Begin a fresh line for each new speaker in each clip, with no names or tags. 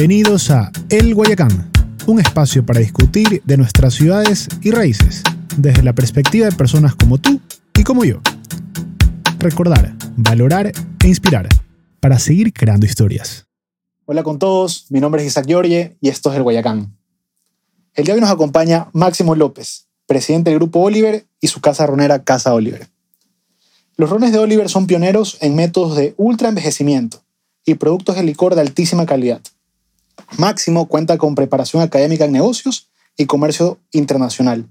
Bienvenidos a El Guayacán, un espacio para discutir de nuestras ciudades y raíces, desde la perspectiva de personas como tú y como yo. Recordar, valorar e inspirar para seguir creando historias.
Hola con todos, mi nombre es Isaac Giorgie y esto es El Guayacán. El día de hoy nos acompaña Máximo López, presidente del Grupo Oliver y su casa ronera Casa Oliver. Los rones de Oliver son pioneros en métodos de ultra envejecimiento y productos de licor de altísima calidad. Máximo cuenta con preparación académica en negocios y comercio internacional,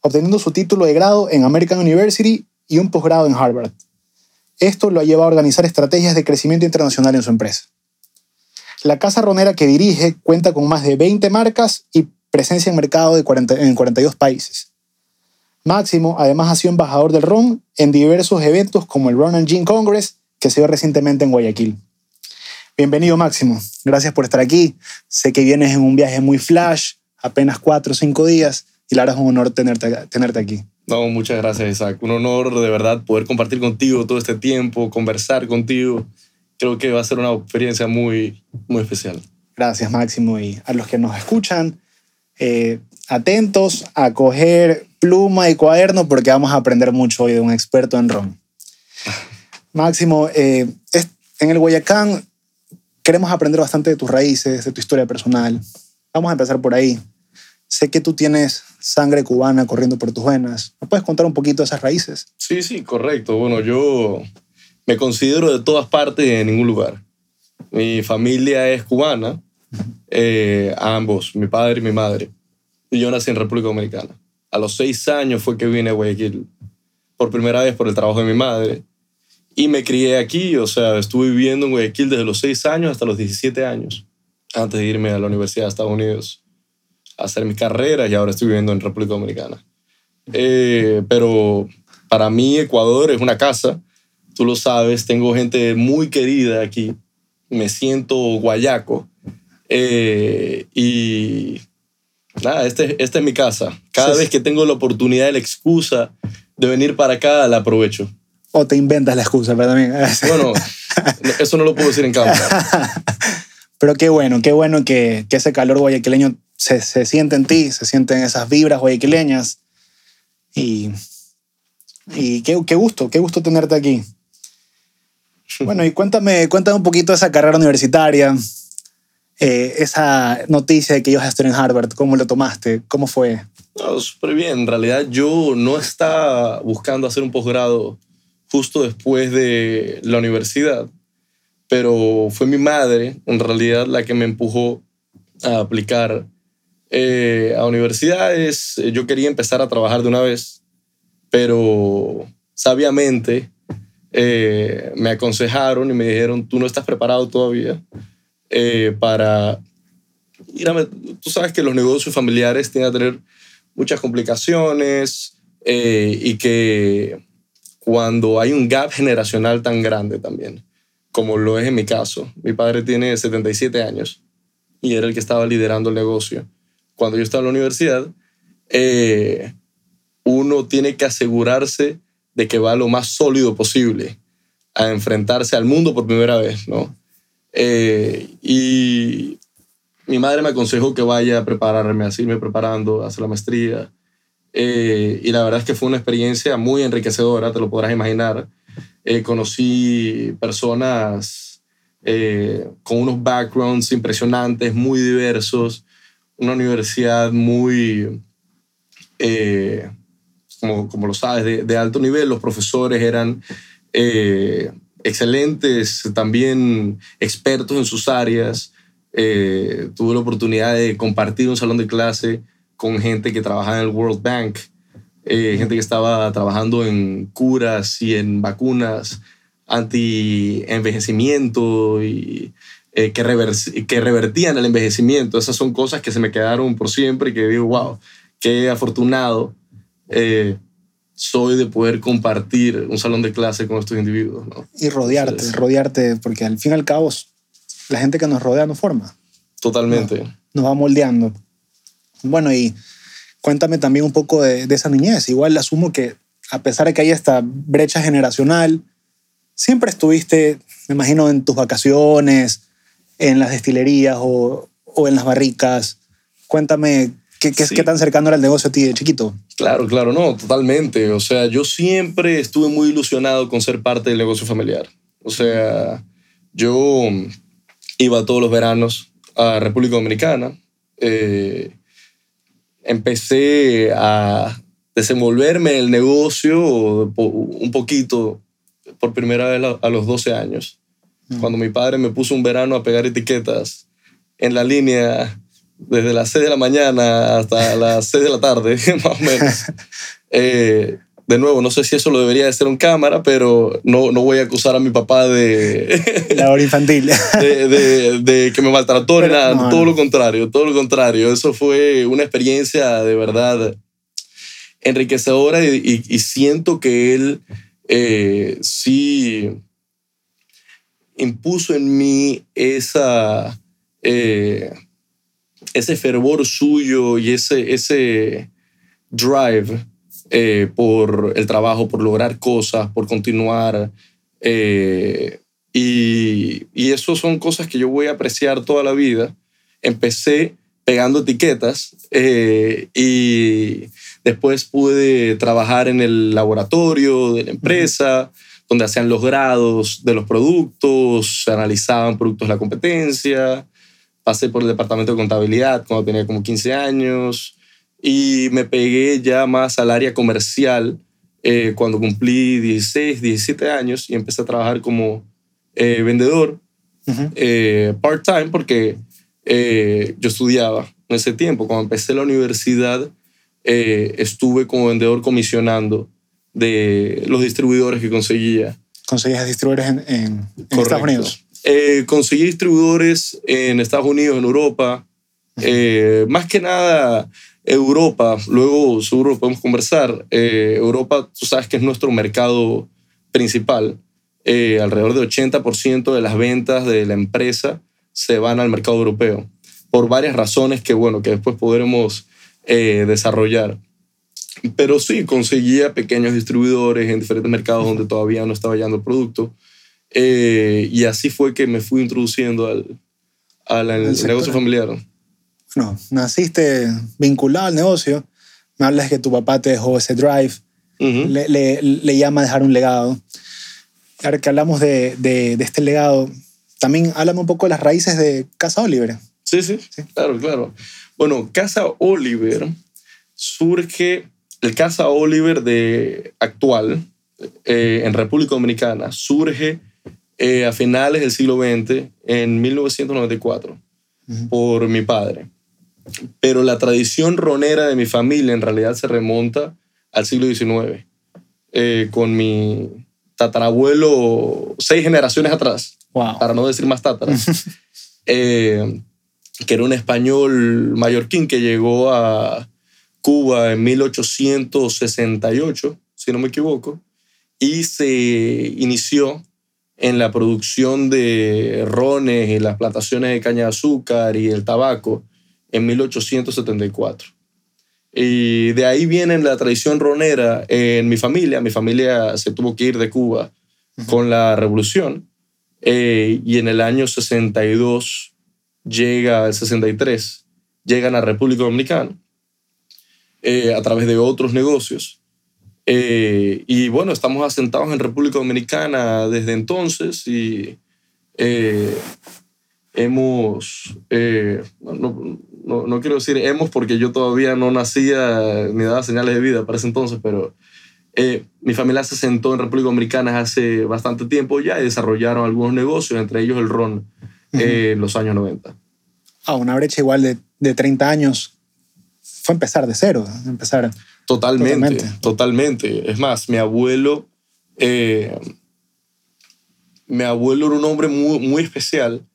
obteniendo su título de grado en American University y un posgrado en Harvard. Esto lo ha llevado a organizar estrategias de crecimiento internacional en su empresa. La casa ronera que dirige cuenta con más de 20 marcas y presencia en mercado de 40 en 42 países. Máximo además ha sido embajador del ron en diversos eventos como el Ron and Gin Congress que se dio recientemente en Guayaquil. Bienvenido Máximo, gracias por estar aquí. Sé que vienes en un viaje muy flash, apenas cuatro o cinco días, y la verdad es un honor tenerte, tenerte aquí.
No, muchas gracias Isaac. Un honor de verdad poder compartir contigo todo este tiempo, conversar contigo. Creo que va a ser una experiencia muy, muy especial.
Gracias Máximo y a los que nos escuchan, eh, atentos a coger pluma y cuaderno porque vamos a aprender mucho hoy de un experto en ron. Máximo, eh, en el Guayacán queremos aprender bastante de tus raíces, de tu historia personal. Vamos a empezar por ahí. Sé que tú tienes sangre cubana corriendo por tus venas. ¿Me puedes contar un poquito de esas raíces?
Sí, sí, correcto. Bueno, yo me considero de todas partes y en ningún lugar. Mi familia es cubana, eh, ambos, mi padre y mi madre. Y yo nací en República Dominicana. A los seis años fue que vine a Guayaquil por primera vez por el trabajo de mi madre y me crié aquí, o sea, estuve viviendo en Guayaquil desde los 6 años hasta los 17 años, antes de irme a la Universidad de Estados Unidos a hacer mi carrera y ahora estoy viviendo en República Dominicana. Eh, pero para mí Ecuador es una casa, tú lo sabes, tengo gente muy querida aquí, me siento guayaco eh, y nada, este, esta es mi casa. Cada vez que tengo la oportunidad y la excusa de venir para acá, la aprovecho
o te inventas la excusa, pero también.
Bueno, eso no lo puedo decir en campo.
pero qué bueno, qué bueno que, que ese calor guayaquileño se, se, siente en ti, se sienten esas vibras guayaquileñas. Y, y qué, qué gusto, qué gusto tenerte aquí. Bueno, y cuéntame, cuéntame un poquito de esa carrera universitaria, eh, esa noticia de que ibas a estar en Harvard, ¿cómo lo tomaste? ¿Cómo fue?
No, súper bien. En realidad yo no estaba buscando hacer un posgrado justo después de la universidad, pero fue mi madre en realidad la que me empujó a aplicar eh, a universidades. Yo quería empezar a trabajar de una vez, pero sabiamente eh, me aconsejaron y me dijeron, tú no estás preparado todavía eh, para a... Tú sabes que los negocios familiares tienen que tener muchas complicaciones y que cuando hay un gap generacional tan grande también, como lo es en mi caso. Mi padre tiene 77 años y era el que estaba liderando el negocio. Cuando yo estaba en la universidad, eh, uno tiene que asegurarse de que va lo más sólido posible a enfrentarse al mundo por primera vez, ¿no? Eh, y mi madre me aconsejó que vaya a prepararme, a seguirme preparando, a hacer la maestría, eh, y la verdad es que fue una experiencia muy enriquecedora, te lo podrás imaginar. Eh, conocí personas eh, con unos backgrounds impresionantes, muy diversos, una universidad muy, como, como, lo sabes, de, de, alto nivel. Los profesores eran excelentes, también expertos en sus áreas. tuve la oportunidad de compartir un salón de clase con gente que trabajaba en el World Bank, eh, gente que estaba trabajando en curas y en vacunas anti-envejecimiento y eh, que, que revertían el envejecimiento. Esas son cosas que se me quedaron por siempre y que digo, wow, qué afortunado eh, soy de poder compartir un salón de clase con estos individuos.
Y rodearte, rodearte, porque al fin y al cabo la gente que nos rodea nos forma.
Totalmente.
nos va moldeando. Bueno, y cuéntame también un poco de, esa niñez. Igual asumo que a pesar de que hay esta brecha generacional, siempre estuviste, me imagino, en tus vacaciones, en las destilerías o, o en las barricas. Cuéntame, ¿qué, qué,
Sí.
qué tan cercano era el negocio a ti de chiquito?
Claro, claro, no, totalmente. O sea, yo siempre estuve muy ilusionado con ser parte del negocio familiar. O sea, yo iba todos los veranos a República Dominicana. eh, empecé a desenvolverme en el negocio un poquito por primera vez a- los 12 años. Cuando mi padre me puso un verano a pegar etiquetas en la línea desde las 6 de la mañana hasta las 6 de la tarde, más o menos. Eh, de nuevo, no sé si eso lo debería de ser en cámara, pero no, no voy a acusar a mi papá de,
Labor infantil.
de, de- de que me maltrató
Pero,
nada.
no,
todo
no.
lo contrario, todo lo contrario. Eso fue una experiencia de verdad enriquecedora y, y- y siento que él eh, sí impuso en mí esa, eh, ese fervor suyo y ese, ese drive eh, por el trabajo, por lograr cosas, por continuar. eh, y, y eso son cosas que yo voy a apreciar toda la vida. Empecé pegando etiquetas eh, y después pude trabajar en el laboratorio de la empresa, donde hacían los grados de los productos, se analizaban productos de la competencia. Pasé por el departamento de contabilidad cuando tenía como 15 años y me pegué ya más al área comercial eh, cuando cumplí 16, 17 años y empecé a trabajar como eh, vendedor eh, part-time porque eh, yo estudiaba en ese tiempo. Cuando empecé la universidad, estuve como vendedor comisionando de los distribuidores que conseguía.
Conseguías distribuidores en, en-. Estados Unidos.
Conseguí distribuidores en Estados Unidos, en Europa, más que nada Europa, luego seguro podemos conversar. Eh, Europa, tú sabes que es nuestro mercado principal. Eh, alrededor del 80% de las ventas de la empresa se van al mercado europeo, por varias razones que, bueno, que después podremos eh, desarrollar. Pero sí, conseguía pequeños distribuidores en diferentes mercados donde todavía no estaba llegando el producto. Y así fue que me fui introduciendo al, al, negocio familiar.
Bueno, naciste vinculado al negocio. Me hablas que tu papá te dejó ese drive.
Ujú.
le, le, le llama a dejar un legado. Ahora que hablamos de, de, de este legado, también háblame un poco de las raíces de Casa Oliver.
Sí, sí, claro, claro. Bueno, Casa Oliver surge, el Casa Oliver de actual eh, en República Dominicana surge eh, a finales del siglo XX, en 1994,
Ujú.
por mi padre. Pero la tradición ronera de mi familia en realidad se remonta al siglo XIX, eh, con mi tatarabuelo seis generaciones atrás
Wow.
para no decir más tátaras, eh, que era un español mallorquín que llegó a Cuba en 1868, si no me equivoco, y se inició en la producción de rones y las plantaciones de caña de azúcar y el tabaco en 1874. Y de ahí viene la tradición ronera en mi familia. Mi familia se tuvo que ir de Cuba con la revolución. Eh, y en el año 62 llega, el 63, llegan a República Dominicana eh, a través de otros negocios. Eh, y bueno, estamos asentados en República Dominicana desde entonces y eh, hemos, eh, no, no, no quiero decir hemos porque yo todavía no nacía ni daba señales de vida para ese entonces, pero eh, mi familia se sentó en República Dominicana hace bastante tiempo ya y desarrollaron algunos negocios, entre ellos el ron, eh, en los años 90.
Ah, una brecha igual de, de 30 años. Fue empezar de cero. Empezar.
Totalmente,
Totalmente.
totalmente. Es más, mi abuelo, eh, mi abuelo era un hombre muy, muy especial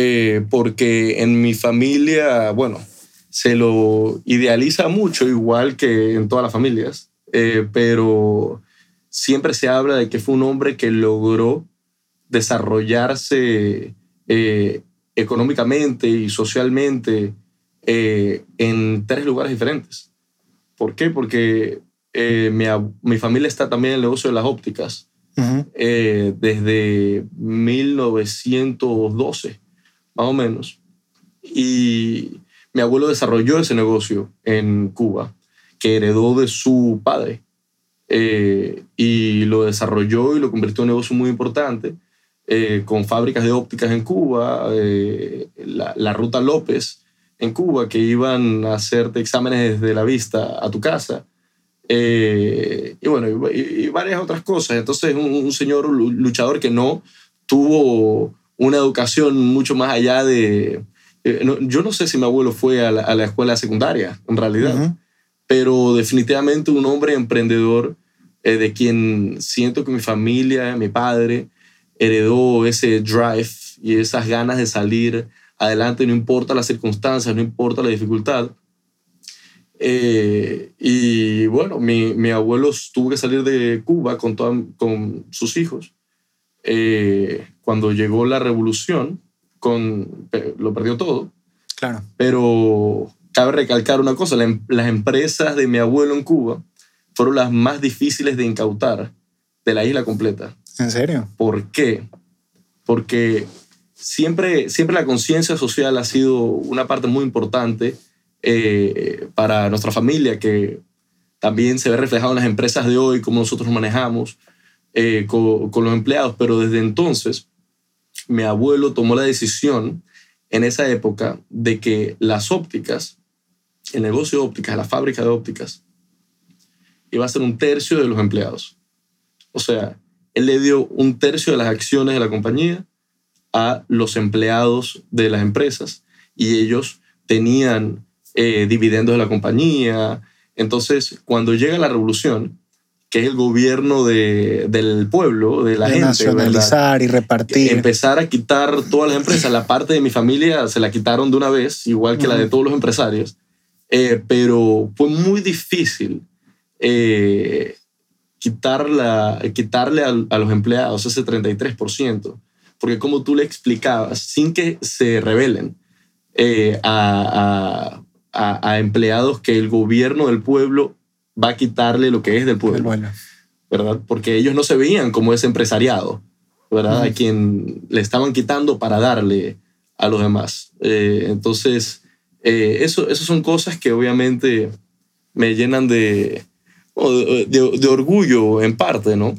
eh, porque en mi familia, bueno, se lo idealiza mucho, igual que en todas las familias, eh, pero siempre se habla de que fue un hombre que logró desarrollarse eh, económicamente y socialmente eh, en tres lugares diferentes. ¿Por qué? Porque eh, mi, mi familia está también en el negocio de las ópticas eh, desde 1912, más o menos. Y mi abuelo desarrolló ese negocio en Cuba, que heredó de su padre. Eh, y lo desarrolló y lo convirtió en un negocio muy importante, eh, con fábricas de ópticas en Cuba, eh, la, la, Ruta López en Cuba, que iban a hacerte exámenes desde la vista a tu casa. y bueno, y, varias otras cosas. Entonces, un, un señor luchador que no tuvo una educación mucho más allá de... yo no sé si mi abuelo fue a la, escuela secundaria, en realidad pero definitivamente un hombre emprendedor eh, de quien siento que mi familia, mi padre, heredó ese drive y esas ganas de salir adelante, no importa las circunstancias, no importa la dificultad. Eh, y bueno, mi, mi, abuelo tuvo que salir de Cuba con, con sus hijos. Eh, cuando llegó la revolución, con, lo perdió todo.
Claro.
Pero cabe recalcar una cosa, em, las empresas de mi abuelo en Cuba fueron las más difíciles de incautar de la isla completa.
¿En serio?
¿Por qué? Porque siempre, siempre la conciencia social ha sido una parte muy importante eh, para nuestra familia, que también se ve reflejado en las empresas de hoy, cómo nosotros manejamos eh, con, los empleados. Pero desde entonces, mi abuelo tomó la decisión en esa época de que las ópticas el negocio de ópticas, la fábrica de ópticas, iba a ser un tercio de los empleados. O sea, él le dio un tercio de las acciones de la compañía a los empleados de las empresas y ellos tenían eh, dividendos de la compañía. Entonces, cuando llega la revolución, que es el gobierno del pueblo, de la gente.
Nacionalizar y repartir.
Empezar a quitar todas las empresas. La parte de mi familia se la quitaron de una vez, igual que la de todos los empresarios. Eh, pero fue muy difícil eh, quitarle a, los empleados ese 33%, porque como tú le explicabas, sin que se revelen eh, a, empleados que el gobierno del pueblo va a quitarle lo que es del pueblo, ¿verdad? Porque ellos no se veían como ese empresariado, ¿verdad? A quien le estaban quitando para darle a los demás. entonces, eh, eso, eso son cosas que obviamente me llenan de, de, orgullo en parte, ¿no?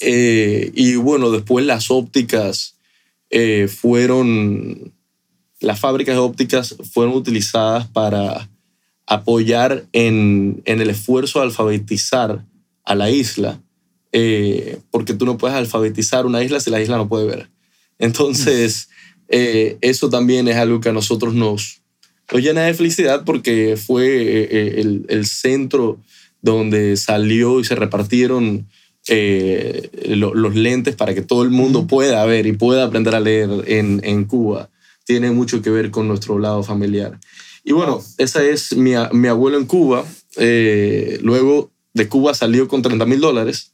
Eh, y bueno, después las ópticas eh, fueron, las fábricas de ópticas fueron utilizadas para apoyar en, en el esfuerzo de alfabetizar a la isla, porque tú no puedes alfabetizar una isla si la isla no puede ver. Entonces, eso también es algo que a nosotros nos, nos llena de felicidad porque fue eh, eh, el, el, centro donde salió y se repartieron eh, los lentes para que todo el mundo pueda ver y pueda aprender a leer en, en Cuba. Tiene mucho que ver con nuestro lado familiar. Y bueno, esa es mi, mi abuelo en Cuba. luego de Cuba salió con 30 mil dólares.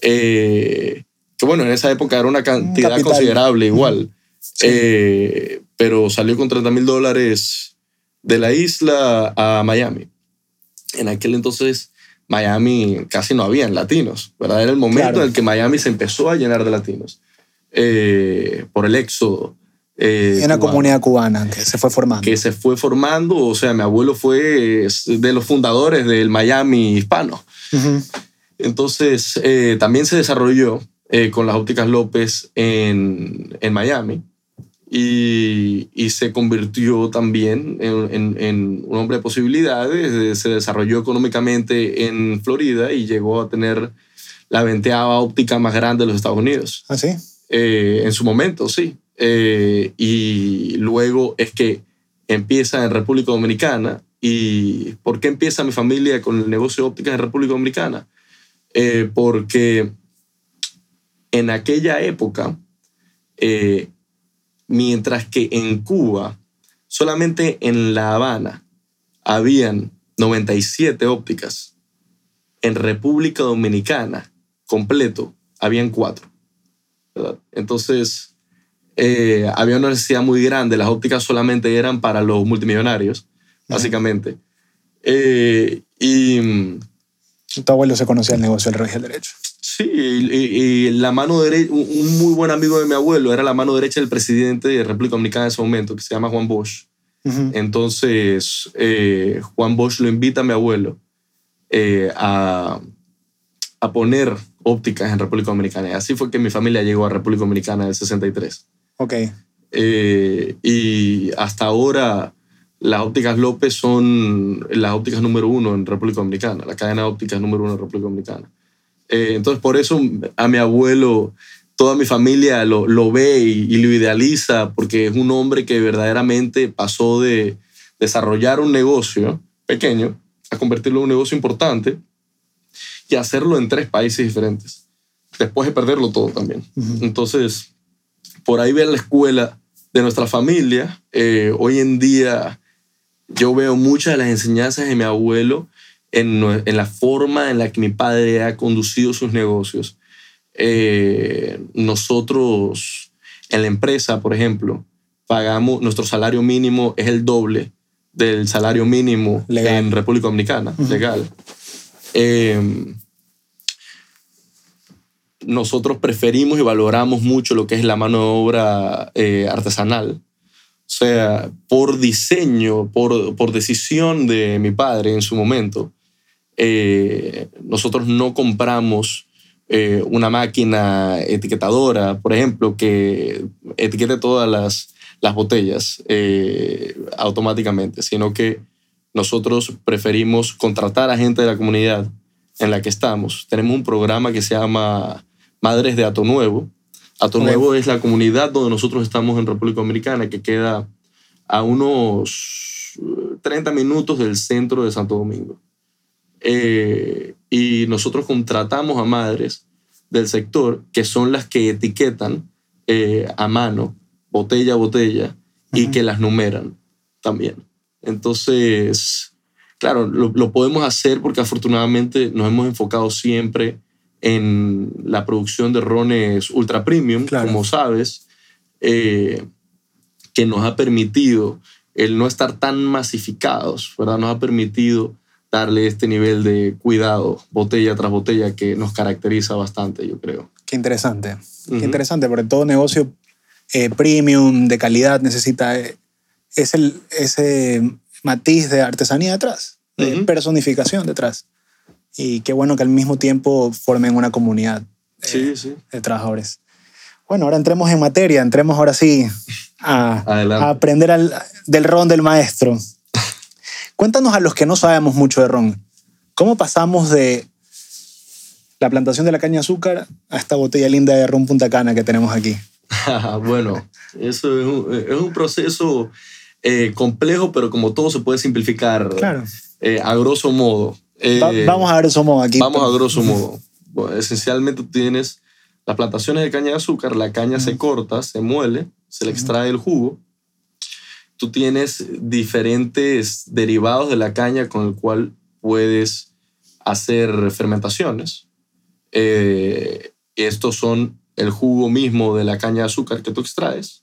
que bueno, en esa época era una cantidad considerable igual. pero salió con 30 mil dólares de la isla a Miami. En aquel entonces Miami casi no había latinos, ¿verdad? Era el momento en el que Miami se empezó a llenar de latinos eh, por el éxodo.
Eh, una comunidad cubana que se fue formando.
Que se fue formando, o sea, mi abuelo fue de los fundadores del Miami hispano. Entonces, eh, también se desarrolló eh, con las ópticas López en, en Miami y, y, se convirtió también en, en, un hombre de posibilidades, se desarrolló económicamente en Florida y llegó a tener la venteada óptica más grande de los Estados Unidos.
¿Ah, sí?
Eh, en su momento, sí. Eh, y luego es que empieza en República Dominicana. ¿Y por qué empieza mi familia con el negocio de óptica en República Dominicana? Eh, porque en aquella época mientras que en Cuba, solamente en La Habana, habían 97 ópticas. En República Dominicana, completo, habían cuatro. Entonces, eh, había una necesidad muy grande. Las ópticas solamente eran para los multimillonarios, básicamente. Eh, y...
Tu abuelo se conocía el negocio del rey del derecho.
Sí, y, y- y la mano derecha, un muy buen amigo de mi abuelo era la mano derecha del presidente de República Dominicana en ese momento, que se llama Juan Bosch.
Ujú.
Entonces, eh, Juan Bosch lo invita a mi abuelo eh, a, a poner ópticas en República Dominicana. Y así fue que mi familia llegó a República Dominicana en el 63.
Ok.
Eh, y hasta ahora las ópticas López son las ópticas número uno en República Dominicana, la cadena de ópticas número uno en República Dominicana. Eh, entonces, por eso a mi abuelo, toda mi familia lo, lo ve y, y lo idealiza, porque es un hombre que verdaderamente pasó de desarrollar un negocio pequeño a convertirlo en un negocio importante y hacerlo en tres países diferentes, después de perderlo todo también.
Ujú.
Entonces, por ahí ver la escuela de nuestra familia. Eh, hoy en día yo veo muchas de las enseñanzas de mi abuelo en, la forma en la que mi padre ha conducido sus negocios. Eh, nosotros en la empresa, por ejemplo, pagamos, nuestro salario mínimo es el doble del salario mínimo
Legal.
en República Dominicana, legal. Eh, nosotros preferimos y valoramos mucho lo que es la mano de obra eh, artesanal. O sea, por diseño, por, por decisión de mi padre en su momento, eh, nosotros no compramos eh, una máquina etiquetadora, por ejemplo, que etiquete todas las, las botellas automáticamente, sino que nosotros preferimos contratar a gente de la comunidad en la que estamos. Tenemos un programa que se llama Madres de Ato Nuevo. Ato. Nuevo es la comunidad donde nosotros estamos en República Dominicana, que queda a unos eh, 30 minutos del centro de Santo Domingo. Eh, y nosotros contratamos a madres del sector que son las que etiquetan eh, a mano, botella a botella, y
Ujú.
que las numeran también. Entonces, claro, lo, lo podemos hacer porque afortunadamente nos hemos enfocado siempre en la producción de rones ultra premium,
Claro.
como sabes, eh, que nos ha permitido el no estar tan masificados, ¿verdad? Nos ha permitido darle este nivel de cuidado, botella tras botella, que nos caracteriza bastante, yo creo.
Qué interesante. Qué interesante, porque todo negocio eh, premium, de calidad, necesita eh, ese, ese matiz de artesanía detrás, de personificación detrás. Y qué bueno que al mismo tiempo formen una comunidad eh,
Sí,
de trabajadores. Bueno, ahora entremos en materia, entremos ahora sí a, aprender al- del ron del maestro. Cuéntanos a los que no sabemos mucho de ron, ¿cómo pasamos de la plantación de la caña de azúcar a esta botella linda de ron Punta Cana que tenemos aquí?
bueno, eso es un, es un proceso eh, complejo, pero como todo se puede simplificar
Claro.
eh, a grosso modo. Eh,
Va- vamos a ver somos aquí.
Vamos a grosso modo. Bueno, esencialmente tú tienes las plantaciones de caña de azúcar, la caña se corta, se muele, se le extrae el jugo. Tú tienes diferentes derivados de la caña con el cual puedes hacer fermentaciones. Eh, estos son el jugo mismo de la caña de azúcar que tú extraes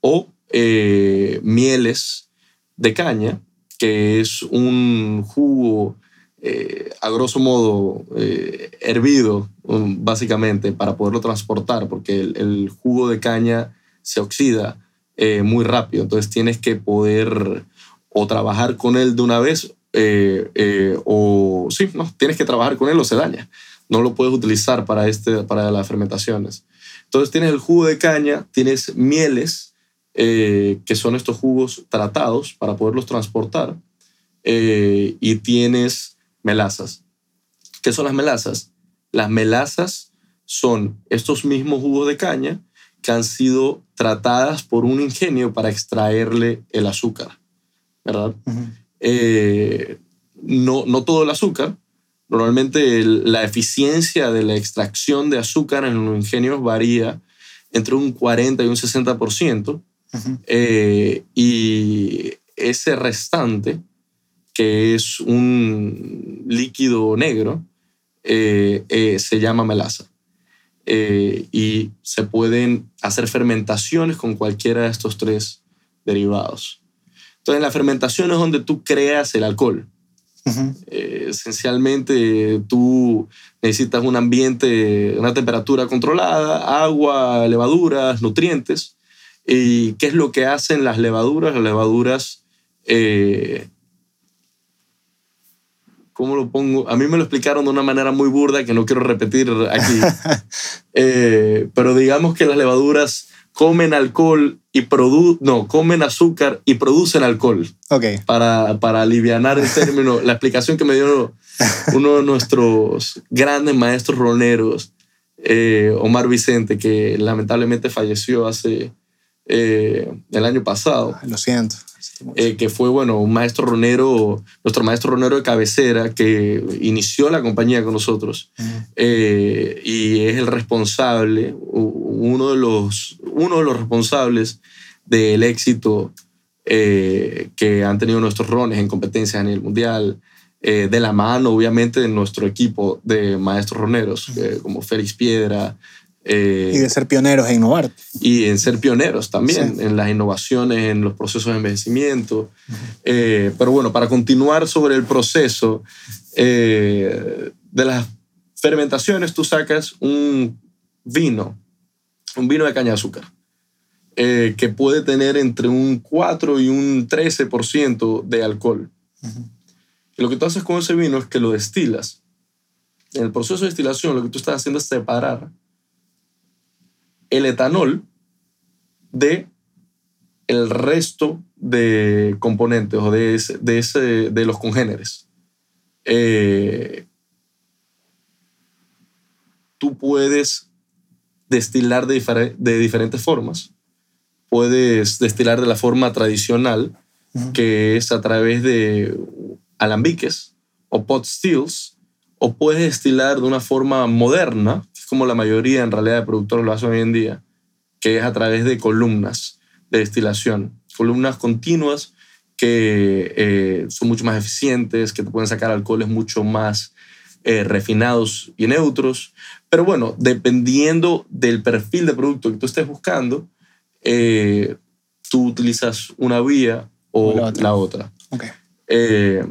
o eh, mieles de caña, que es un jugo eh, a grosso modo eh, hervido, um, básicamente, para poderlo transportar, porque el, jugo de caña se oxida eh, muy rápido, entonces tienes que poder o trabajar con él de una vez o sí, no, tienes que trabajar con él o se daña. No lo puedes utilizar para, este, para las fermentaciones. Entonces tienes el jugo de caña, tienes mieles, que son estos jugos tratados para poderlos transportar, y tienes melazas. ¿Qué son las melazas? Las melazas son estos mismos jugos de caña que han sido tratadas por un ingenio para extraerle el azúcar, ¿verdad? Eh, no, no todo el azúcar. Normalmente el- la eficiencia de la extracción de azúcar en los ingenios varía entre un 40 y un 60%.
Ujú.
eh, y ese restante, que es un líquido negro, eh, eh, se llama melaza. Eh, y se pueden hacer fermentaciones con cualquiera de estos tres derivados. Entonces, la fermentación es donde tú creas el alcohol. Eh, esencialmente tú necesitas un ambiente, una temperatura controlada, agua, levaduras, nutrientes. ¿Y qué es lo que hacen las levaduras? Las levaduras, eh, ¿cómo lo pongo? A mí me lo explicaron de una manera muy burda que no quiero repetir aquí. Eh, pero digamos que las levaduras comen alcohol y produ no, comen azúcar y producen alcohol
Ok.
para, para aliviar el término, la explicación que me dio uno de nuestros grandes maestros roneros, eh, Omar Vicente, que lamentablemente falleció hace eh, el año pasado,
Lo siento.
Eh, que fue, bueno, un maestro ronero, nuestro maestro ronero de cabecera, que inició la compañía con nosotros. Eh, y es el responsable, uno de los, uno de los responsables del éxito eh, que han tenido nuestros rones en competencias a nivel mundial, eh, de la mano, obviamente, de nuestro equipo de maestros roneros, eh, como Félix Piedra, eh,
Y de ser pioneros e innovar.
y en ser pioneros también
Sí.
en las innovaciones, en los procesos de envejecimiento. Eh, pero bueno, para continuar sobre el proceso eh, de las fermentaciones, tú sacas un vino, un vino de caña de azúcar, eh, que puede tener entre un 4 y un 13% de alcohol. Y lo que tú haces con ese vino es que lo destilas. En el proceso de destilación, lo que tú estás haciendo es separar el etanol de el resto de componentes o de, ese- de, ese- de los congéneres. Eh, tú puedes destilar de, de diferentes formas. Puedes destilar de la forma tradicional, que es a través de alambiques o pot stills, o puedes destilar de una forma moderna, como la mayoría en realidad de productores lo hacen hoy en día, que es a través de columnas de destilación, columnas continuas que eh, son mucho más eficientes, que te pueden sacar alcoholes mucho más eh, refinados y neutros. Pero bueno, dependiendo del perfil de producto que tú estés buscando, eh, tú utilizas una vía o,
O la otra.
la otra.
Ok.
Eh,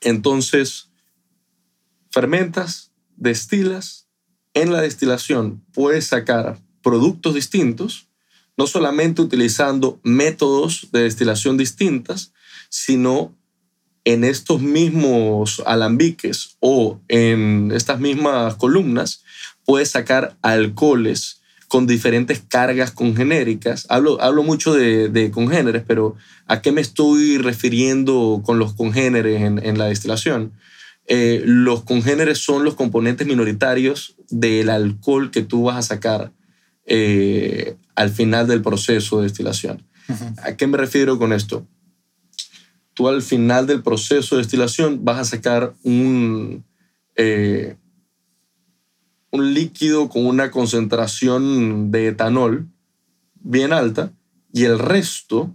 entonces, fermentas, destilas. En la destilación puedes sacar productos distintos, no solamente utilizando métodos de destilación distintas, sino en estos mismos alambiques o en estas mismas columnas, puedes sacar alcoholes con diferentes cargas congenéricas. Hablo, hablo mucho de, de congéneres, pero ¿a qué me estoy refiriendo con los congéneres en, en la destilación? Eh, los congéneres son los componentes minoritarios del alcohol que tú vas a sacar eh, al final del proceso de destilación. ¿A qué me refiero con esto? Tú al final del proceso de destilación vas a sacar un, eh, un líquido con una concentración de etanol bien alta y el resto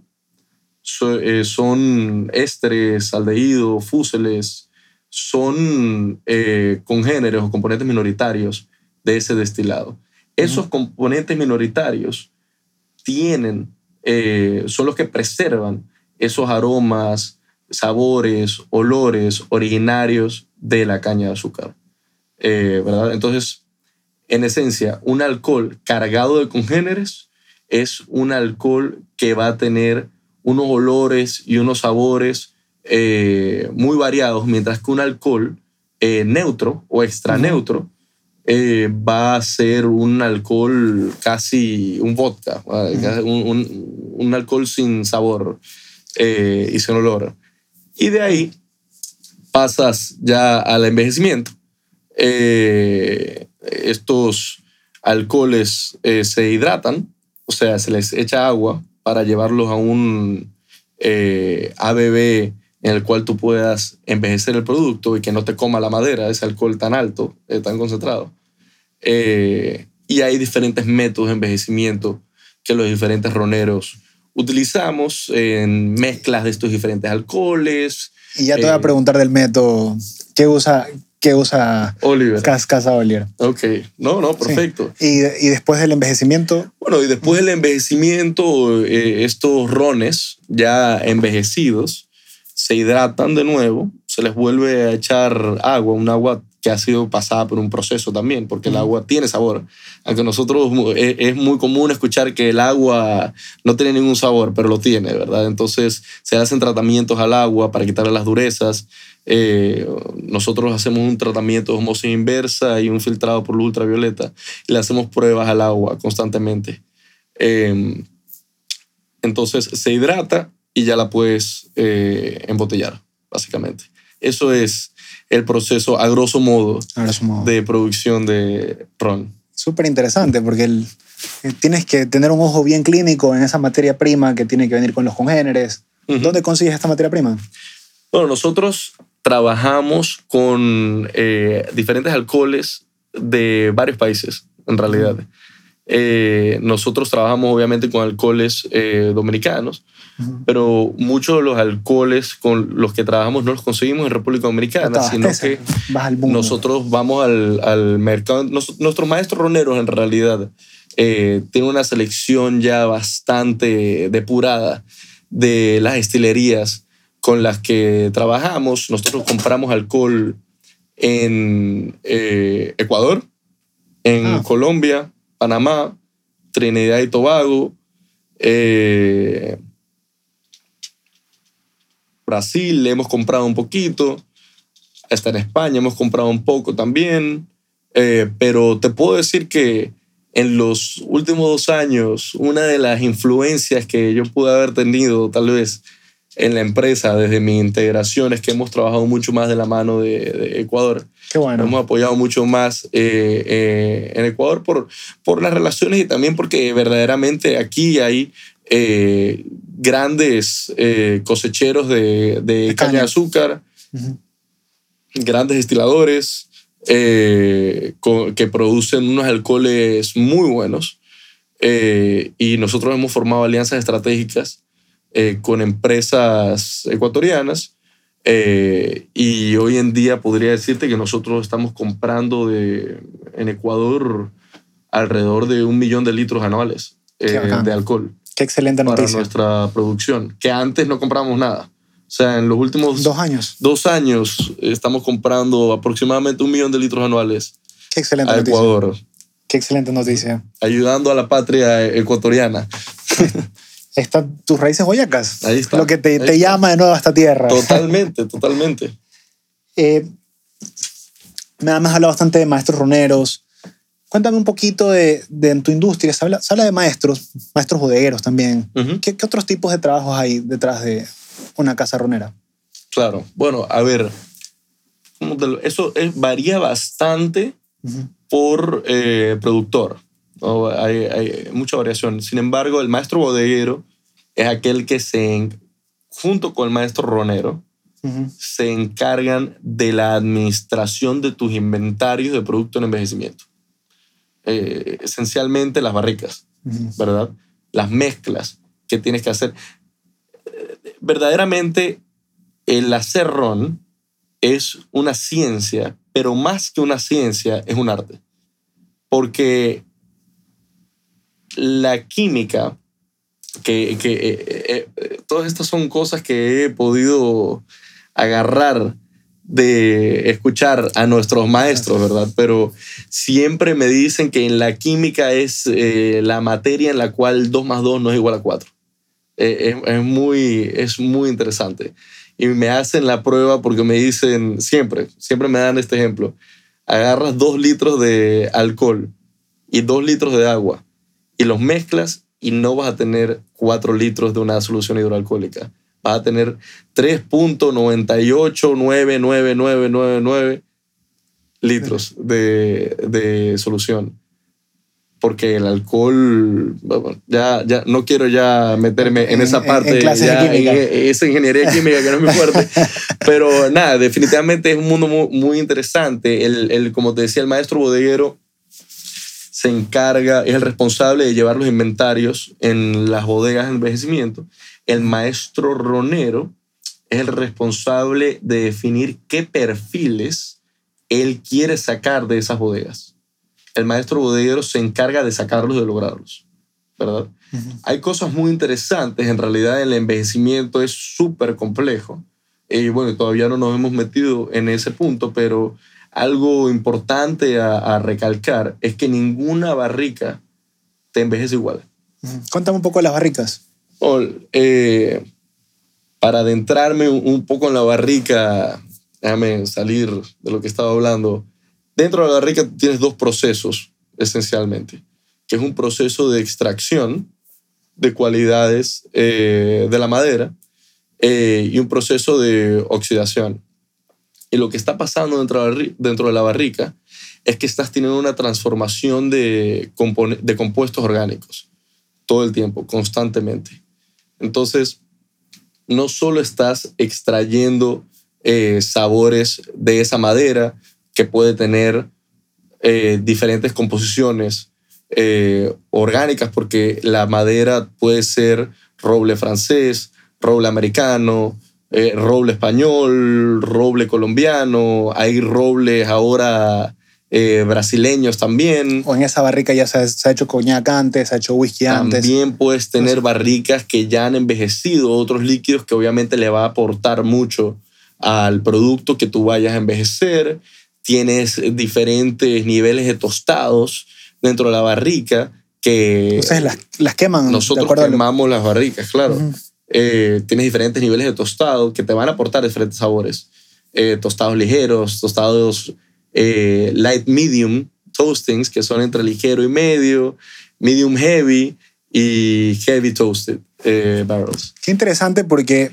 so- son ésteres, aldehídos, fúseles, son eh, congéneres o componentes minoritarios de ese destilado. Esos componentes minoritarios tienen, eh, son los que preservan esos aromas, sabores, olores originarios de la caña de azúcar. Eh, ¿verdad? Entonces, en esencia, un alcohol cargado de congéneres es un alcohol que va a tener unos olores y unos sabores eh, muy variados, mientras que un alcohol eh, neutro o extra neutro eh, va a ser un alcohol casi un vodka.
Ujú.
un, un- un alcohol sin sabor y sin olor. Y de ahí pasas ya al envejecimiento. Estos alcoholes se hidratan, o sea, se les echa agua para llevarlos a un ABB en el cual tú puedas envejecer el producto y que no te coma la madera, ese alcohol tan alto, eh, tan concentrado. Eh, y hay diferentes métodos de envejecimiento que los diferentes roneros utilizamos en mezclas de estos diferentes alcoholes.
Y ya te voy a
Eh,
preguntar del método. ¿Qué usa, qué usa
Oliver.
Cas- Casa Oliver?
Ok, no, no, perfecto.
Y, y después del envejecimiento,
Bueno, y después del envejecimiento, eh, estos rones ya envejecidos se hidratan de nuevo, se les vuelve a echar agua, un agua que ha sido pasada por un proceso también, porque el agua tiene sabor. Aunque nosotros es, es muy común escuchar que el agua no tiene ningún sabor, pero lo tiene, ¿verdad? Entonces se hacen tratamientos al agua para quitarle las durezas. Eh, nosotros hacemos un tratamiento de osmosis inversa y un filtrado por luz ultravioleta y le hacemos pruebas al agua constantemente. Eh, entonces se hidrata y ya la puedes eh, embotellar, básicamente. Eso es el proceso, a grosso modo, de producción de ron.
súper interesante porque el- eh, tienes que tener un ojo bien clínico en esa materia prima que tiene que venir con los congéneres.
Ujú.
¿Dónde consigues esta materia prima?
Bueno, nosotros trabajamos con eh, diferentes alcoholes de varios países, en realidad. Eh, nosotros trabajamos obviamente con alcoholes eh, dominicanos,
Ujú.
pero muchos de los alcoholes con los que trabajamos no los conseguimos en República Dominicana, sino que nosotros vamos al, al mercado. Nos- nuestros maestros roneros, en realidad, eh, tienen una selección ya bastante depurada de las destilerías con las que trabajamos. Nosotros compramos alcohol en eh, Ecuador, en
Ah.
Colombia, Panamá, Trinidad y Tobago, eh, Brasil, le hemos comprado un poquito hasta en España hemos comprado un poco también, eh, pero te puedo decir que en los últimos dos años, una de las influencias que yo pude haber tenido tal vez en la empresa desde mi integración es que hemos trabajado mucho más de la mano de, de Ecuador.
Qué bueno.
Hemos apoyado mucho más eh, eh, en Ecuador por, por las relaciones y también porque verdaderamente aquí hay eh, grandes cosecheros de, de
De
caña de azúcar, grandes destiladores que producen unos alcoholes muy buenos. Y nosotros hemos formado alianzas estratégicas eh, con empresas ecuatorianas. eh, y hoy en día podría decirte que nosotros estamos comprando de, en Ecuador alrededor de un millón de litros anuales eh, de alcohol
Qué excelente
para
noticia.
nuestra producción, que antes no comprábamos nada. O sea, en los últimos
Dos años.
dos años estamos comprando aproximadamente un millón de litros anuales
Qué excelente
a
noticia.
Ecuador,
Qué excelente noticia.
ayudando a la patria ecuatoriana.
Están tus raíces boyacas.
Ahí está.
Lo que te, llama de nuevo a esta tierra.
Totalmente, totalmente.
Eh, me has hablado bastante de maestros roneros. Cuéntame un poquito de, de en tu industria. Se habla, se habla de maestros, maestros bodegueros también. ¿Qué, qué otros tipos de trabajos hay detrás de una casa ronera?
Claro. Bueno, a ver, ¿cómo te lo- eso es- varía bastante por eh, productor. Hay, hay mucha variación. Sin embargo, el maestro bodeguero es aquel que se, junto con el maestro ronero,
Ujú.
se encargan de la administración de tus inventarios de producto en envejecimiento. Eh, esencialmente las barricas,
Ujú.
¿verdad? Las mezclas que tienes que hacer. Verdaderamente, el hacer ron es una ciencia, pero más que una ciencia, es un arte. Porque la química, que, que eh, eh, eh, todas estas son cosas que he podido agarrar de escuchar a nuestros maestros, ¿verdad? Pero siempre me dicen que en la química es eh, la materia en la cual 2 más 2 no es igual a 4. es, es muy, es muy interesante. Y me hacen la prueba porque me dicen siempre, siempre me dan este ejemplo. Agarras 2 litros de alcohol y 2 litros de agua y los mezclas y no vas a tener 4 litros de una solución hidroalcohólica. Vas a tener 3.9899999 litros de, de solución. Porque el alcohol, ya, ya no quiero ya meterme en, esa parte,
en de
ya, en esa ingeniería química que no es muy fuerte. Pero nada, definitivamente es un mundo muy, muy interesante. El, el, como te decía, el maestro bodeguero se encarga, es el responsable de llevar los inventarios en las bodegas de envejecimiento. El maestro ronero es el responsable de definir qué perfiles él quiere sacar de esas bodegas. El maestro bodeguero se encarga de sacarlos, de lograrlos, ¿verdad? Hay cosas muy interesantes, en realidad el envejecimiento es súper complejo. y bueno, todavía no nos hemos metido en ese punto, pero algo importante a, a recalcar es que ninguna barrica te envejece igual.
Ujú. Cuéntame un poco de las barricas.
Eh, para adentrarme un, un poco en la barrica, déjame salir de lo que estaba hablando. Dentro de la barrica tienes dos procesos, esencialmente, que es un proceso de extracción de cualidades eh, de la madera eh, y un proceso de oxidación. Y lo que está pasando dentro de la, barrica es que estás teniendo una transformación de compuestos orgánicos todo el tiempo, constantemente. Entonces, no solo estás extrayendo eh, sabores de esa madera que puede tener eh, diferentes composiciones eh, orgánicas, porque la madera puede ser roble francés, roble americano, eh, roble español, roble colombiano, hay robles ahora eh, brasileños también.
O en esa barrica ya se ha, se ha hecho coñac antes, se ha hecho whisky antes.
También puedes tener barricas que ya han envejecido, otros líquidos que obviamente le va a aportar mucho al producto que tú vayas a envejecer. Tienes diferentes niveles de tostados dentro de la barrica que
Ustedes las, las queman.
nosotros quemamos las barricas, claro. Eh, tienes diferentes niveles de tostado que te van a aportar diferentes sabores. Eh, tostados ligeros, tostados eh, light medium toastings, que son entre ligero y medio, medium heavy y heavy toasted eh, barrels.
Qué interesante porque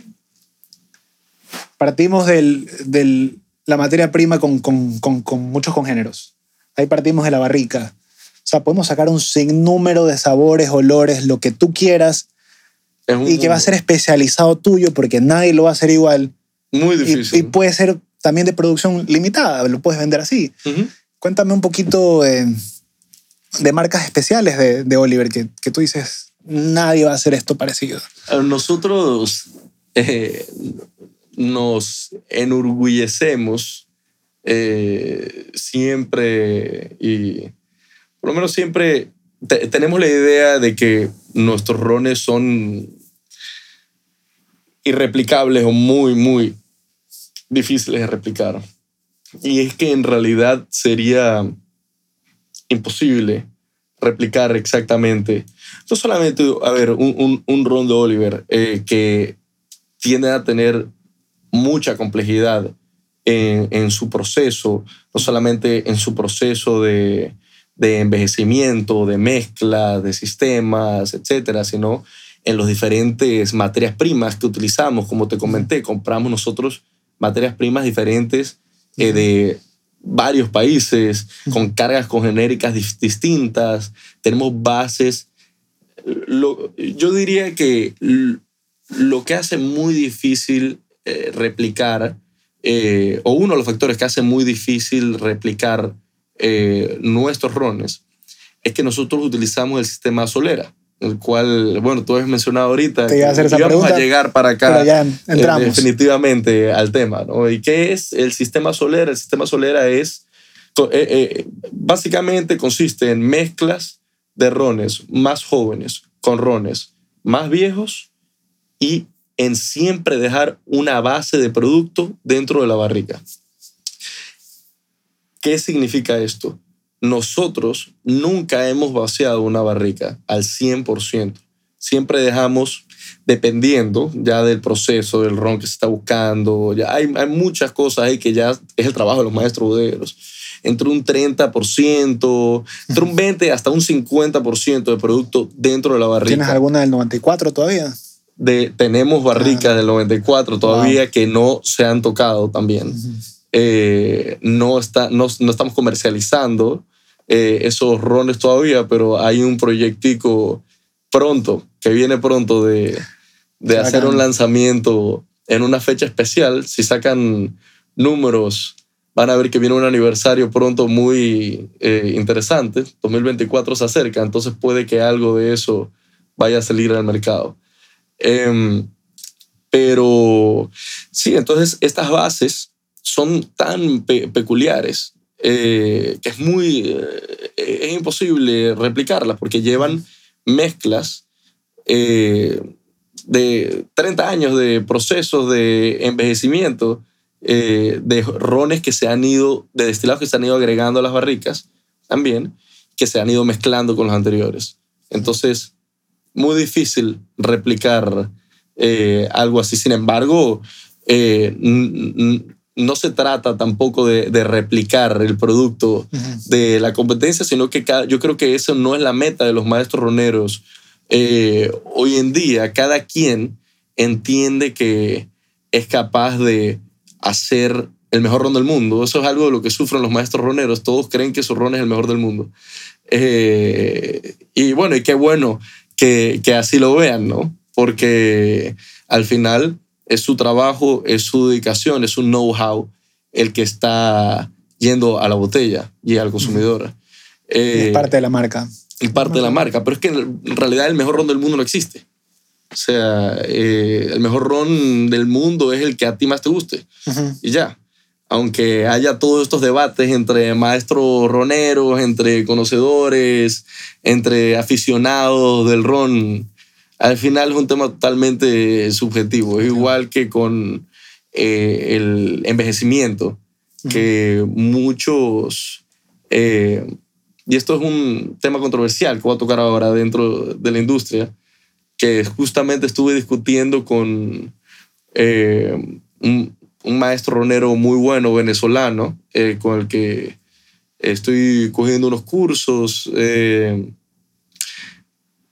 partimos de la materia prima con, con muchos congéneros. Ahí partimos de la barrica. O sea, podemos sacar un sinnúmero de sabores, olores, lo que tú quieras,
Es un-
y que va a ser especializado tuyo porque nadie lo va a hacer igual.
muy difícil.
y puede ser también de producción limitada, lo puedes vender así. Cuéntame un poquito eh, de marcas especiales de, de Oliver que, que tú dices, nadie va a hacer esto parecido.
Nosotros eh, nos enorgullecemos eh, siempre y por lo menos siempre te- tenemos la idea de que nuestros rones son irreplicables o muy, muy difíciles de replicar. Y es que en realidad sería imposible replicar exactamente no solamente, a ver, un, un, ron de Oliver eh, que tiende a tener mucha complejidad en, en su proceso, no solamente en su proceso de, de envejecimiento, de mezcla, de sistemas, etcétera, sino en las diferentes materias primas que utilizamos. Como te comenté, compramos nosotros materias primas diferentes eh, de varios países, con cargas congenéricas dis- distintas, tenemos bases. Lo- yo diría que lo que hace muy difícil eh, replicar, eh, o uno de los factores que hace muy difícil replicar nuestros rones, es que nosotros utilizamos el sistema Solera, el cual, bueno, tú has mencionado ahorita,
Te iba a hacer esa
íbamos
pregunta,
a llegar para acá
Pero ya
eh,
entramos.
definitivamente al tema. ¿no? ¿Y qué es el sistema Solera? El sistema Solera es, eh, eh, básicamente consiste en mezclas de rones más jóvenes con rones más viejos y en siempre dejar una base de producto dentro de la barrica. ¿Qué significa esto? Nosotros nunca hemos vaciado una barrica al 100%. Siempre dejamos, dependiendo ya del proceso, del ron que se está buscando, ya hay, hay muchas cosas ahí que ya es el trabajo de los maestros bodegueros. Entre un 30%, entre un 20% hasta un 50% de producto dentro de la barrica
¿Tienes alguna del 94 todavía?
de, tenemos barricas del 94 todavía que no se han tocado también. Eh, no, está, no, no estamos comercializando eh, esos rones todavía, pero hay un proyectico pronto, que viene pronto de, de hacer un lanzamiento en una fecha especial. Si sacan números, van a ver que viene un aniversario pronto muy eh, interesante. 2024 se acerca, entonces puede que algo de eso vaya a salir al mercado. Em, pero sí, entonces estas bases son tan pe- peculiares eh, que es muy eh, es imposible replicarlas porque llevan mezclas eh, de 30 años de procesos de envejecimiento de rones que se han ido, de destilados que se han ido agregando a las barricas también, que se han ido mezclando con los anteriores. Entonces, muy difícil replicar algo así. Sin embargo, no se trata tampoco de, replicar el producto de la competencia, sino que yo creo que eso no es la meta de los maestros roneros. hoy en día, cada quien entiende que es capaz de hacer el mejor ron del mundo. Eso es algo de lo que sufren los maestros roneros. Todos creen que su ron es el mejor del mundo. Eh, y bueno, y qué bueno que, que así lo vean, ¿no? Porque al final es su trabajo, es su dedicación, es su know-how el que está yendo a la botella y al consumidor.
es eh, parte de la marca.
Es parte de la marca, pero es que en realidad el mejor ron del mundo no existe. O sea, eh, el mejor ron del mundo es el que a ti más te guste. Y ya. Aunque haya todos estos debates entre maestros roneros, entre conocedores, entre aficionados del ron, al final es un tema totalmente subjetivo. Es igual que con eh, el envejecimiento, que muchos... Eh, y esto es un tema controversial que voy a tocar ahora dentro de la industria que justamente estuve discutiendo con eh, un, maestro ronero muy bueno venezolano, con el que estoy cogiendo unos cursos,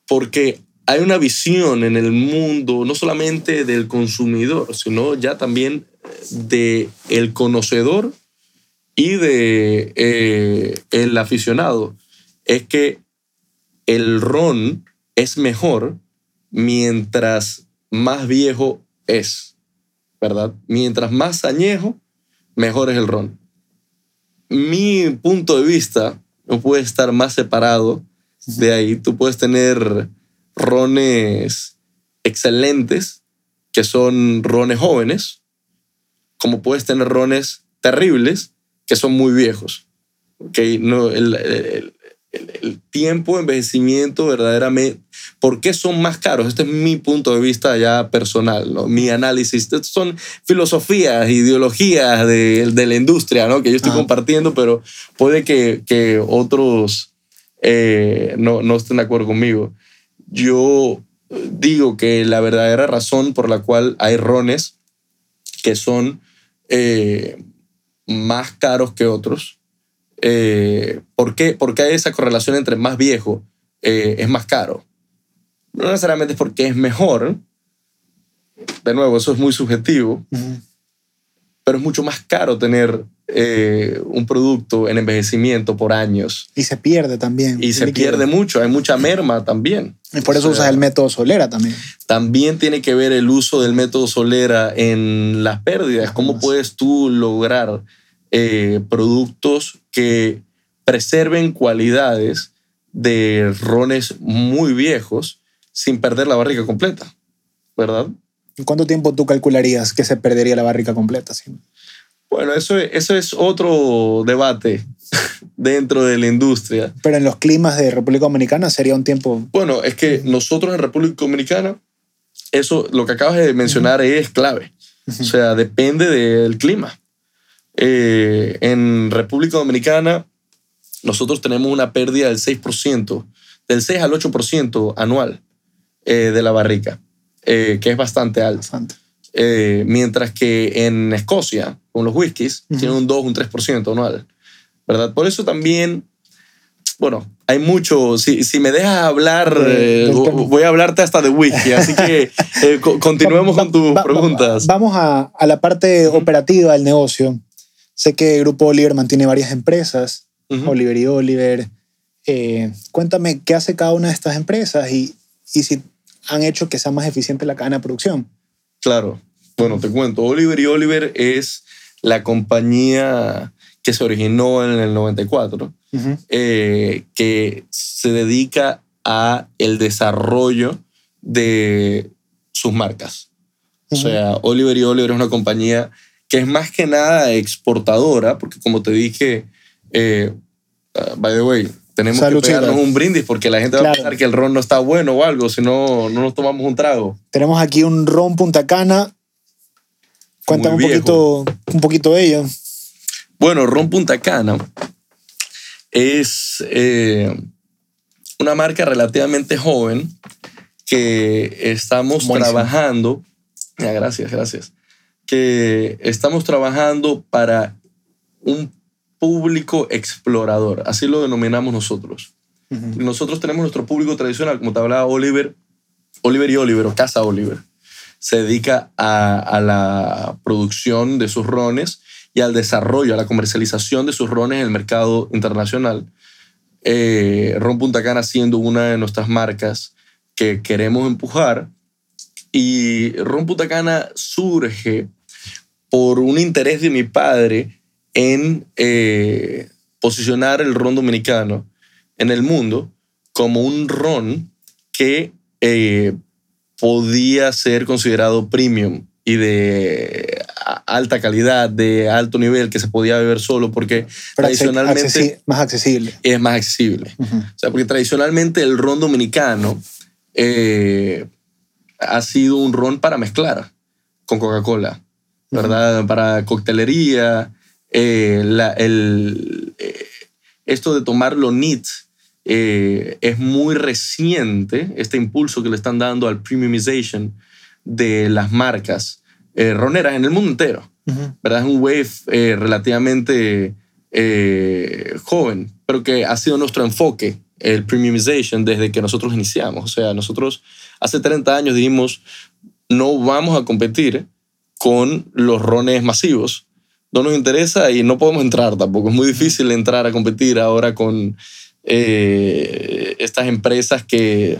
porque hay una visión en el mundo, no solamente del consumidor, sino ya también de el conocedor y de el aficionado. Es que el ron es mejor mientras más viejo es, ¿verdad? Mientras más añejo, mejor es el ron. Mi punto de vista no puede estar más separado de ahí. Tú puedes tener rones excelentes, que son rones jóvenes, como puedes tener rones terribles, que son muy viejos. Okay? No, el, el, tiempo de envejecimiento verdaderamente, ¿por qué son más caros? Este es mi punto de vista ya personal, ¿no? mi análisis. Estas son filosofías, ideologías de, de la industria ¿no? que yo estoy ah. compartiendo, pero puede que, que otros eh, no, no estén de acuerdo conmigo. Yo digo que la verdadera razón por la cual hay rones que son eh, más caros que otros eh, ¿por, qué, hay esa correlación entre más viejo eh, es más caro? No necesariamente es porque es mejor, de nuevo, eso es muy subjetivo, pero es mucho más caro tener eh, un producto en envejecimiento por años.
Y se pierde también.
Y se pierde mucho, hay mucha merma también.
Y por eso usas el método Solera también.
También tiene que ver el uso del método Solera en las pérdidas. ¿Cómo puedes tú lograr eh, productos que preserven cualidades de rones muy viejos sin perder la barrica completa, ¿verdad?
¿En cuánto tiempo tú calcularías que se perdería la barrica completa?
Bueno, eso, eso es otro debate dentro de la industria.
Pero en los climas de República Dominicana sería un tiempo...
Bueno, es que nosotros en República Dominicana, eso, lo que acabas de mencionar es clave. O sea, depende del clima. Eh, en República Dominicana, nosotros tenemos una pérdida del 6%, del 6 al 8% anual eh, de la barrica, eh, que es bastante alto. mientras que en Escocia, con los whiskies, tienen un 2, un 3% anual. ¿Verdad? Por eso también, bueno, hay mucho. Si, si me dejas hablar, voy a hablarte hasta de whisky. Así que continuemos con tus preguntas.
Vamos a, a la parte operativa del negocio. Sé que Grupo Oliver mantiene varias empresas, Oliver y Oliver. Eh, cuéntame qué hace cada una de estas empresas y, y si han hecho que sea más eficiente la cadena de producción.
Claro. Bueno, te cuento. Oliver y Oliver es la compañía que se originó en el 94, eh, que se dedica a el desarrollo de sus marcas. O sea, Oliver y Oliver es una compañía que es más que nada exportadora, porque como te dije, eh, uh, by the way, tenemos
Salud,
que pegarnos un brindis porque la gente va a pensar que el ron no está bueno o algo, si no, no nos tomamos un trago.
Tenemos aquí un ron Punta Cana. Cuéntame un poquito, un poquito de ello.
Bueno, Ron Punta Cana es eh, una marca relativamente joven que estamos
Buenísimo.
trabajando. Ya, gracias, gracias. Que estamos trabajando para un público explorador, así lo denominamos nosotros. Nosotros tenemos nuestro público tradicional, como te hablaba Oliver, Oliver y Oliver, o Casa Oliver. Se dedica a, a la producción de sus rones y al desarrollo, a la comercialización de sus rones en el mercado internacional. Eh, Ron Punta Cana siendo una de nuestras marcas que queremos empujar. Y Ron Punta Cana surge por un interés de mi padre en eh, posicionar el ron dominicano en el mundo como un ron que eh, podía ser considerado premium y de alta calidad, de alto nivel, que se podía beber solo porque
Pero
tradicionalmente
accesi- más accesible.
es más accesible. O sea, porque tradicionalmente el ron dominicano eh, ha sido un ron para mezclar con Coca-Cola, ¿verdad? Para coctelería, eh, la- el, eh, esto de tomarlo neat eh, es muy reciente, este impulso que le están dando al premiumization de las marcas eh, roneras en el mundo entero.
Ujú.
¿verdad? Es un wave eh, relativamente eh, joven, pero que ha sido nuestro enfoque, el premiumization, desde que nosotros iniciamos. O sea, nosotros hace 30 años dijimos, no vamos a competir con los rones masivos. No nos interesa y no podemos entrar tampoco. Es muy difícil entrar a competir ahora con eh, estas empresas que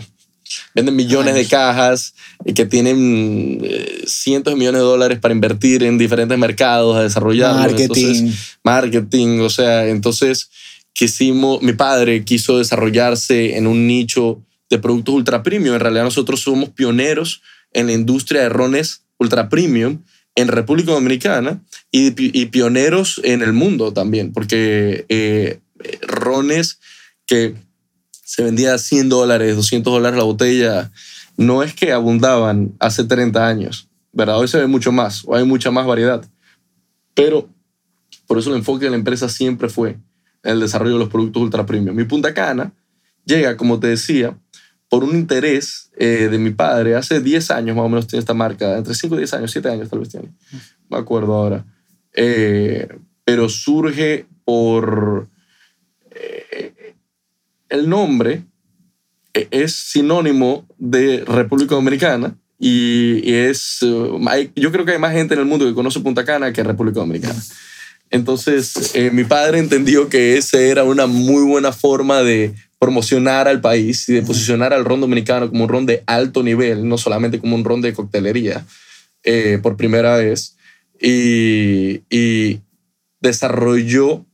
venden millones de cajas y que tienen eh, cientos de millones de dólares para invertir en diferentes mercados, a desarrollarlos.
Marketing.
Entonces, marketing, o sea, entonces quisimos, mi padre quiso desarrollarse en un nicho de productos ultra premium. En realidad nosotros somos pioneros en la industria de rones ultra premium en República Dominicana y, pi- y pioneros en el mundo también, porque eh, rones que se vendía a 100 dólares, 200 dólares la botella, no es que abundaban hace 30 años, ¿verdad? Hoy se ve mucho más, o hay mucha más variedad. Pero por eso el enfoque de la empresa siempre fue el desarrollo de los productos ultra premium. Mi Punta Cana llega, como te decía, por un interés eh, de mi padre. Hace 10 años más o menos tiene esta marca, entre 5 y 10 años, 7 años tal vez tiene. Me acuerdo ahora. Eh, pero surge por... eh, el nombre eh, es sinónimo de República Dominicana y, y es... eh, hay- yo creo que hay más gente en el mundo que conoce Punta Cana que República Dominicana. Entonces, eh, mi padre entendió que esa era una muy buena forma de promocionar al país y de posicionar al ron dominicano como un ron de alto nivel, no solamente como un ron de coctelería, eh, por primera vez. Y, y desarrolló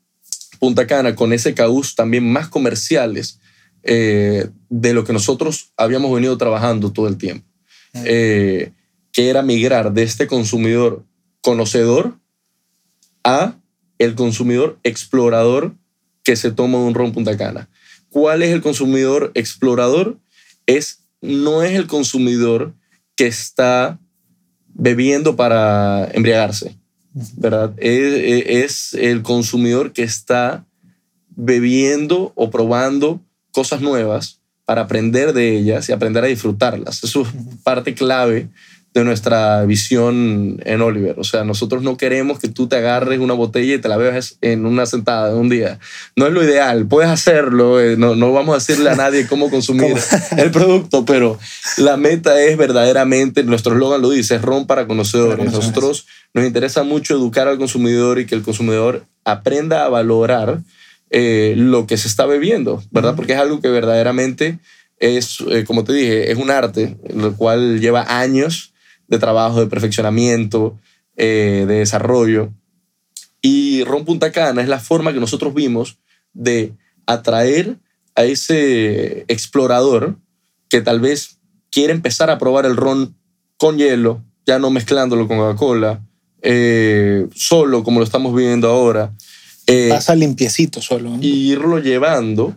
Punta Cana con SKUs también más comerciales eh, de lo que nosotros habíamos venido trabajando todo el tiempo, Eh, que era migrar de este consumidor conocedor a el consumidor explorador que se toma un ron Punta Cana. ¿Cuál es el consumidor explorador? Es, no es el consumidor que está bebiendo para embriagarse, ¿verdad? Es, es el consumidor que está bebiendo o probando cosas nuevas para aprender de ellas y aprender a disfrutarlas. Eso es parte clave de nuestra visión en Oliver. O sea, nosotros no queremos que tú te agarres una botella y te la bebas en una sentada de un día. No es lo ideal. Puedes hacerlo. eh, No, no vamos a decirle a nadie cómo consumir el producto, pero la meta es verdaderamente, nuestro eslogan lo dice, es ron para conocedores. Nosotros nos interesa mucho educar al consumidor y que el consumidor aprenda a valorar eh, lo que se está bebiendo, ¿verdad?
Ujú.
Porque es algo que verdaderamente es, eh, como te dije, es un arte, lo cual lleva años de trabajo, de perfeccionamiento, eh, de desarrollo. Y Ron Punta Cana es la forma que nosotros vimos de atraer a ese explorador que tal vez quiere empezar a probar el ron con hielo, ya no mezclándolo con Coca-Cola, eh, solo como lo estamos viviendo ahora. eh,
Pasa limpiecito solo.
y irlo llevando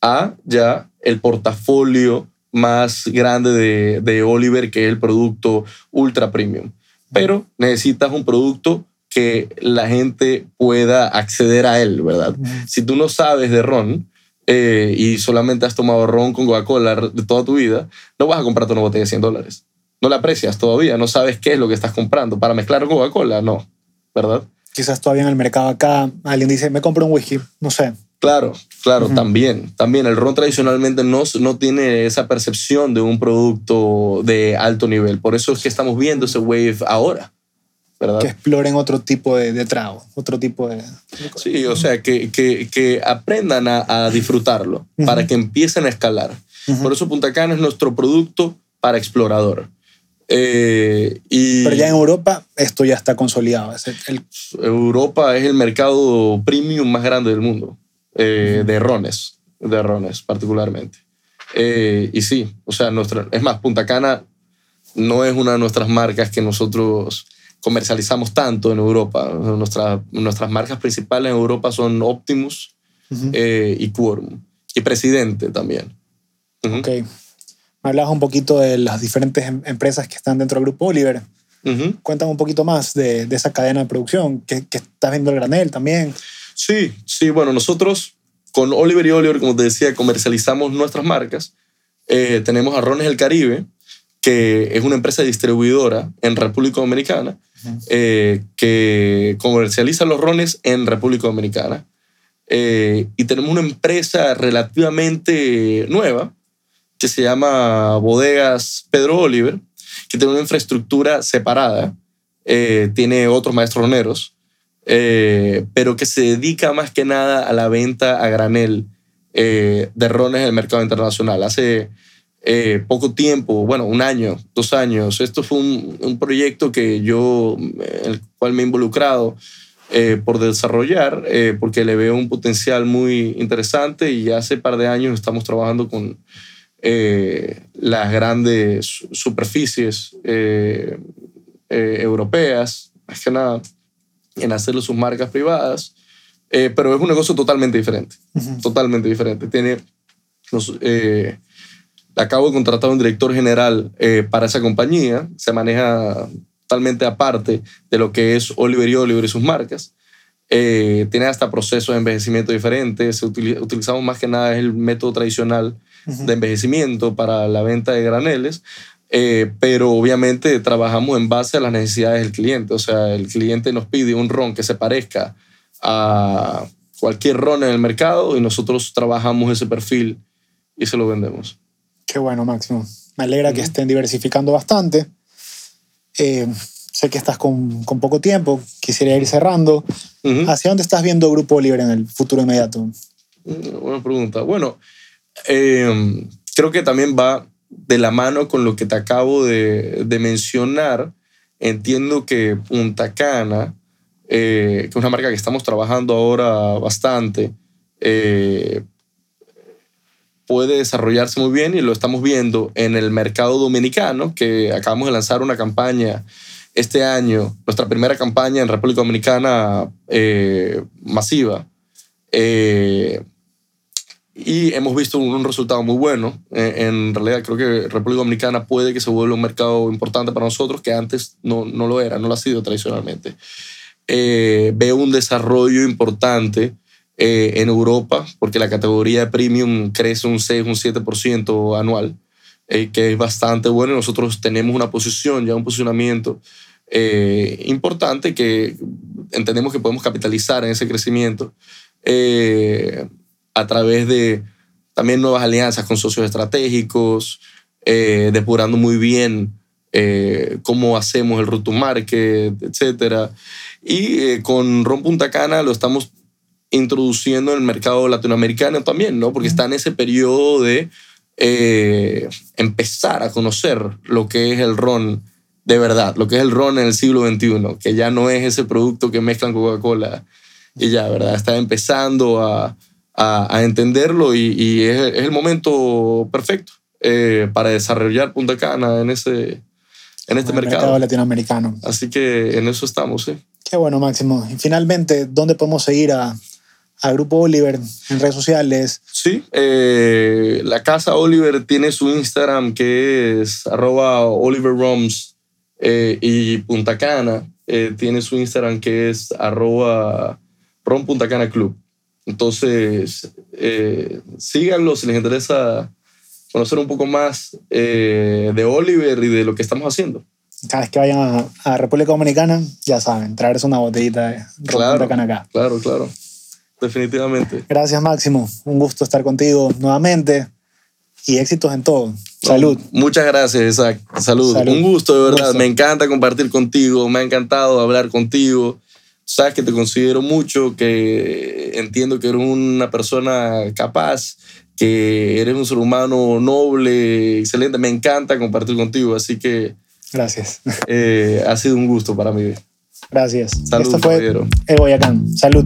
a ya el portafolio más grande de, de Oliver, que es el producto ultra premium. Pero necesitas un producto que la gente pueda acceder a él, ¿verdad? Si tú no sabes de ron eh, y solamente has tomado ron con Coca-Cola de toda tu vida, no vas a comprarte una botella de 100 dólares. No la aprecias todavía, no sabes qué es lo que estás comprando. Para mezclar Coca-Cola, no, ¿verdad?
Quizás todavía en el mercado acá alguien dice, me compro un whisky, no sé.
Claro, claro, también. También el ron tradicionalmente no, no tiene esa percepción de un producto de alto nivel. Por eso es que estamos viendo ese wave ahora. ¿verdad?
Que exploren otro tipo de, de trago, otro tipo de...
Sí, o sea, que, que, que aprendan a, a disfrutarlo para que empiecen a escalar. Por eso Punta Cana es nuestro producto para explorador. Eh, y
Pero ya en Europa esto ya está consolidado. Es el-
Europa es el mercado premium más grande del mundo, eh, de rones, de rones particularmente. Eh, y sí, o sea, nuestra, es más, Punta Cana no es una de nuestras marcas que nosotros comercializamos tanto en Europa. Nuestra- nuestras marcas principales en Europa son Optimus eh, y Quorum. Y Presidente también. Ujú.
Ok. Me hablabas un poquito de las diferentes em- empresas que están dentro del grupo Oliver.
Ujú.
Cuéntame un poquito más de, de esa cadena de producción, que, que estás viendo el granel también.
Sí, sí, bueno, nosotros con Oliver y Oliver, como te decía, comercializamos nuestras marcas. Eh, tenemos a Rones del Caribe, que es una empresa distribuidora en República Dominicana, eh, que comercializa los rones en República Dominicana. Eh, y tenemos una empresa relativamente nueva que se llama Bodegas Pedro Oliver, que tiene una infraestructura separada, eh, tiene otros maestros roneros, eh, pero que se dedica más que nada a la venta a granel eh, de rones en el mercado internacional. Hace eh, poco tiempo, bueno, un año, dos años, esto fue un, un proyecto que yo, en el cual me he involucrado eh, por desarrollar, eh, porque le veo un potencial muy interesante y hace par de años estamos trabajando con eh, las grandes superficies europeas, más que nada, en hacerlo sus marcas privadas, eh, pero es un negocio totalmente diferente, totalmente diferente. Tiene, nos, eh, acabo de contratar a un director general eh, para esa compañía, se maneja totalmente aparte de lo que es Oliver y Oliver y sus marcas. Eh, tiene hasta procesos de envejecimiento diferentes, se utili- utilizamos más que nada el método tradicional de envejecimiento para la venta de graneles, eh, pero obviamente trabajamos en base a las necesidades del cliente. O sea, el cliente nos pide un ron que se parezca a cualquier ron en el mercado y nosotros trabajamos ese perfil y se lo vendemos.
Qué bueno, Máximo. Me alegra que estén diversificando bastante. Eh, sé que estás con, con poco tiempo. Quisiera ir cerrando. ¿Hacia dónde estás viendo Grupo Oliver en el futuro inmediato?
Mm, Buena pregunta. Bueno, eh, creo que también va de la mano con lo que te acabo de, mencionar. Entiendo que Punta Cana, eh, que es una marca que estamos trabajando ahora bastante, eh, puede desarrollarse muy bien y lo estamos viendo en el mercado dominicano, que acabamos de lanzar una campaña este año, nuestra primera campaña en República Dominicana eh, masiva. Y hemos visto un, un resultado muy bueno. Eh, en realidad creo que República Dominicana puede que se vuelva un mercado importante para nosotros que antes no, no lo era, no lo ha sido tradicionalmente. Eh, veo un desarrollo importante eh, en Europa porque la categoría de premium crece un 6, un 7% anual, eh, que es bastante bueno. y Nosotros tenemos una posición, ya un posicionamiento eh, importante que entendemos que podemos capitalizar en ese crecimiento eh, a través de también nuevas alianzas con socios estratégicos, eh, depurando muy bien eh, cómo hacemos el route to market, etc. Y eh, con Ron Punta Cana lo estamos introduciendo en el mercado latinoamericano también, ¿no? Porque está en ese periodo de eh, empezar a conocer lo que es el ron de verdad, lo que es el ron en el siglo XXI, que ya no es ese producto que mezclan Coca-Cola y ya, ¿verdad? Está empezando a, a, a entenderlo y, y es, es, el momento perfecto eh, para desarrollar Punta Cana en, ese, en este
el
mercado.
mercado latinoamericano.
Así que en eso estamos, sí.
Qué bueno, Máximo. Y finalmente, ¿dónde podemos seguir a, a Grupo Oliver en redes sociales.
Sí, eh, la casa Oliver tiene su Instagram que es arroba oliverroms eh, y Punta Cana eh, tiene su Instagram que es arroba rom Punta Cana Club. Entonces, eh, síganlo si les interesa conocer un poco más eh, de Oliver y de lo que estamos haciendo.
Cada vez que vayan a, a República Dominicana, ya saben, traerse una botellita de
Claro,
Punta Cana acá.
claro, claro. Definitivamente.
Gracias, Máximo. Un gusto estar contigo nuevamente y éxitos en todo. Salud.
Muchas gracias, Isaac. Salud.
Salud.
Un gusto, de verdad.
Gusto.
Me encanta compartir contigo. Me ha encantado hablar contigo. Sabes que te considero mucho, que entiendo que eres una persona capaz, que eres un ser humano noble, excelente. Me encanta compartir contigo. Así que
Gracias.
eh, ha sido un gusto para mí.
Gracias.
Salud,
Esto fue el Boyacán. Salud.